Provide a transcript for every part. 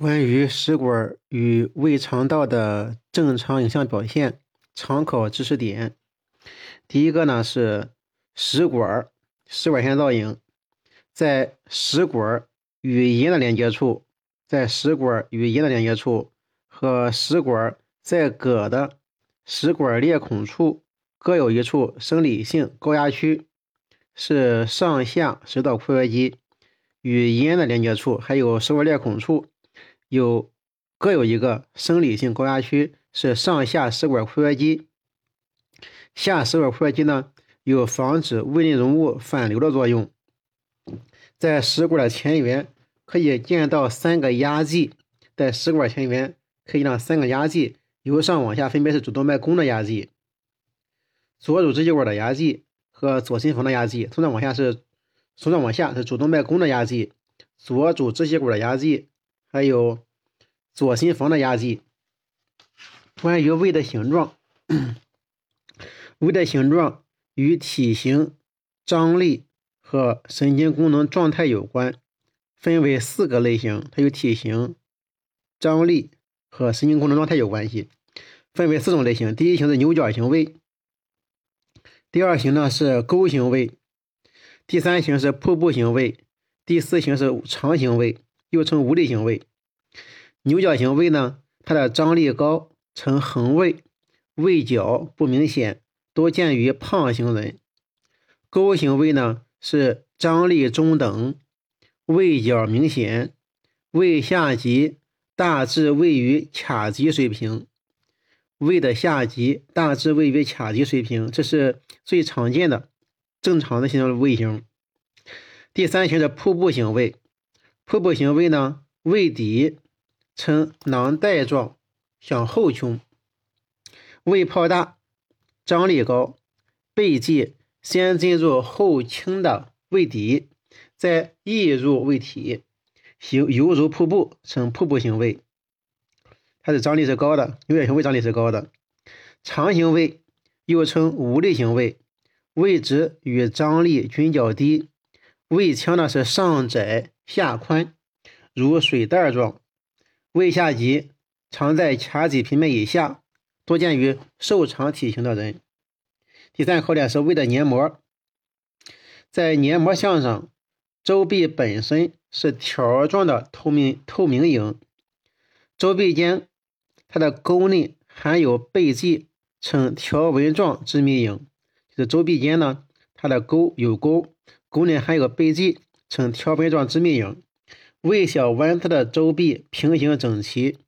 关于食管与胃肠道的正常影像表现，常考知识点。第一个呢是食管食管线造影，在食管与咽的连接处，在食管与咽的连接处和食管在膈的食管裂孔处各有一处生理性高压区，是上下食道括约肌与咽的连接处，还有食管裂孔处。有各有一个生理性高压区，是上下食管括约肌。下食管括约肌呢，有防止胃内容物反流的作用。在食管的前缘可以见到三个压迹，在食管前缘可以让三个压迹由上往下分别是主动脉弓的压迹、左主支气管的压迹和左心房的压迹。从上往下是从上往下是主动脉弓的压迹、左主支气管的压迹。还有左心房的压迹。关于胃的形状，胃的形状与体型、张力和神经功能状态有关，分为四个类型。它与体型、张力和神经功能状态有关系，分为四种类型。第一型是牛角型胃，第二型呢是钩形胃，第三型是瀑布型胃，第四型是长形胃。又称无力型胃，牛角型胃呢，它的张力高，呈横位，胃角不明显，多见于胖型人。钩形胃呢是张力中等，胃角明显，胃下极大致位于髂棘水平。胃的下极大致位于髂棘水平，这是最常见的正常的形状的胃型。第三型是瀑布型胃。瀑布型胃呢，胃底呈囊袋状，向后倾，胃泡大，张力高，背际先进入后倾的胃底，再溢入胃体，形犹如瀑布，称瀑布型胃。它的张力是高的，牛角型胃张力是高的。长形胃又称无力型胃，胃质与张力均较低，胃腔呢是上窄。下宽，如水袋状，胃下极常在髂脊平面以下，多见于瘦长体型的人。第三考点是胃的黏膜，在黏膜相上，周壁本身是条状的透明透明影，周壁间它的沟内含有背剂呈条纹状致密影，就是周壁间呢，它的沟有沟，沟内还有背迹。呈条纹状致密影，胃小弯侧的周壁平行整齐，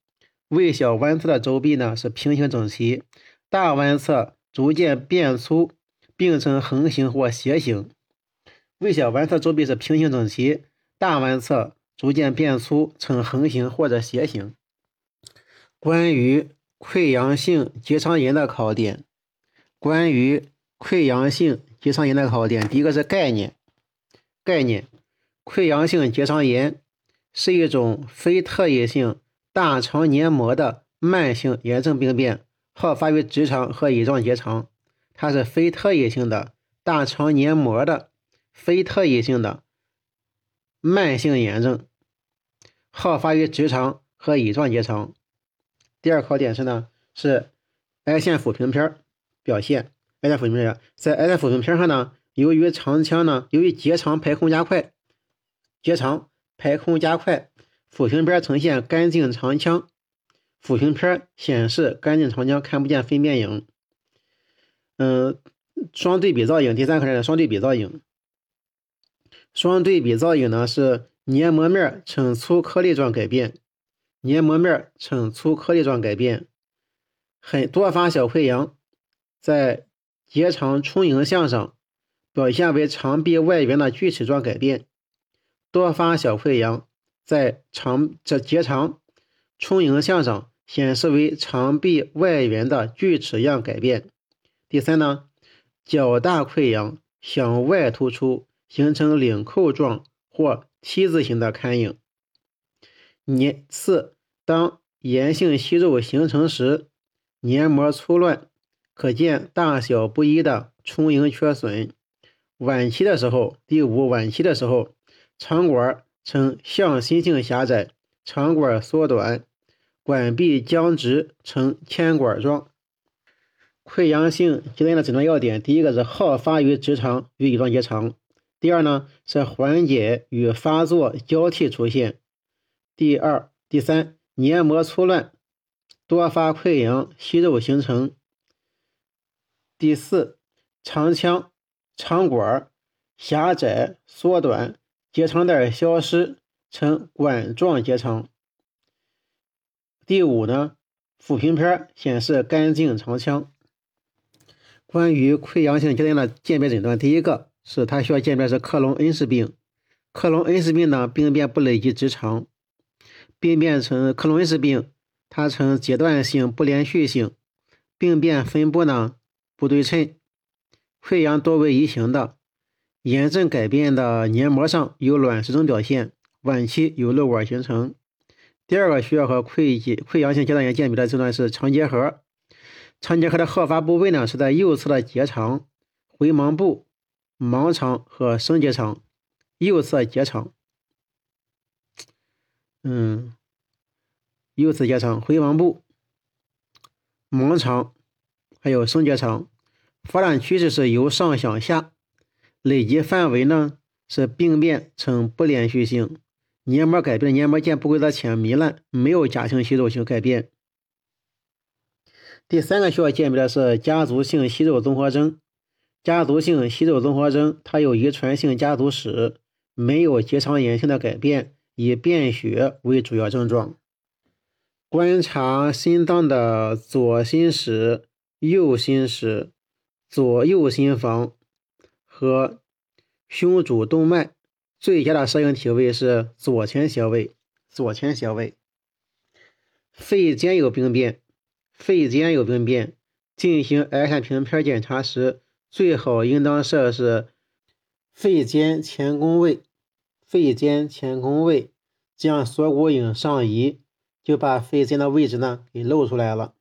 胃小弯侧的周壁呢是平行整齐，大弯侧逐渐变粗，并呈横形或斜形。胃小弯侧周壁是平行整齐，大弯侧逐渐变粗，呈横形或者斜形。关于溃疡性结肠炎的考点，关于溃疡性结肠炎的考点，第一个是概念，概念。溃疡性结肠炎是一种非特异性大肠黏膜的慢性炎症病变，好发于直肠和乙状结肠。它是非特异性的大肠黏膜的非特异性的慢性炎症，好发于直肠和乙状结肠。第二考点是呢，是癌线抚平片表现。癌线抚平片在癌线抚平片上呢，由于肠腔呢，由于结肠排空加快。结肠排空加快，腹平片呈现干净肠腔，腹平片显示干净肠腔，看不见粪便影。嗯，双对比造影，第三个是双对比造影。双对比造影呢是黏膜面呈粗颗粒状改变，黏膜面呈粗颗粒状改变，很多发小溃疡在结肠充盈相上表现为肠壁外缘的锯齿状改变。多发小溃疡在肠这结肠充盈相上显示为肠壁外缘的锯齿样改变。第三呢，较大溃疡向外突出，形成领扣状或 T 字形的龛影。黏四，当炎性息肉形成时，黏膜粗乱，可见大小不一的充盈缺损。晚期的时候，第五晚期的时候。肠管呈向心性狭窄，肠管缩短，管壁僵直，呈铅管状。溃疡性结肠的诊断要点，第一个是好发于直肠与乙状结肠，第二呢是缓解与发作交替出现，第二、第三黏膜粗乱，多发溃疡，息肉形成，第四肠腔、肠管狭窄缩短，结肠带消失，呈管状结肠。第五呢，腹平片显示干净肠腔。关于溃疡性结肠的鉴别诊断，第一个是它需要鉴别是克隆恩氏病。克隆恩氏病呢，病变不累及直肠，病变呈克隆恩氏病，它呈阶段性不连续性，病变分布呢不对称，溃疡多为移行的，炎症改变的黏膜上有卵石征表现，晚期有瘘管形成。第二个需要和溃结溃疡性结肠炎鉴别的诊断是肠结核。肠结核的好发部位呢是在右侧的结肠、回盲部、盲肠和升结肠。右侧结肠，嗯，右侧结肠、回盲部、盲肠还有升结肠。发展趋势是由上向下，累积范围呢是病变呈不连续性，黏膜改变，黏膜间不规则浅糜烂，没有假性息肉性改变。第三个需要鉴别的是家族性息肉综合征。家族性息肉综合征，它有遗传性家族史，没有结肠炎性的改变，以便血为主要症状。观察心脏的左心室、右心室、左右心房和胸主动脉，最佳的摄影体位是左前斜位。左前斜位。肺间有病变。肺间有病变，进行 X 线平片检查时，最好应当设是肺间前弓位，肺间前弓位，将锁骨影上移，就把肺间的位置呢给露出来了。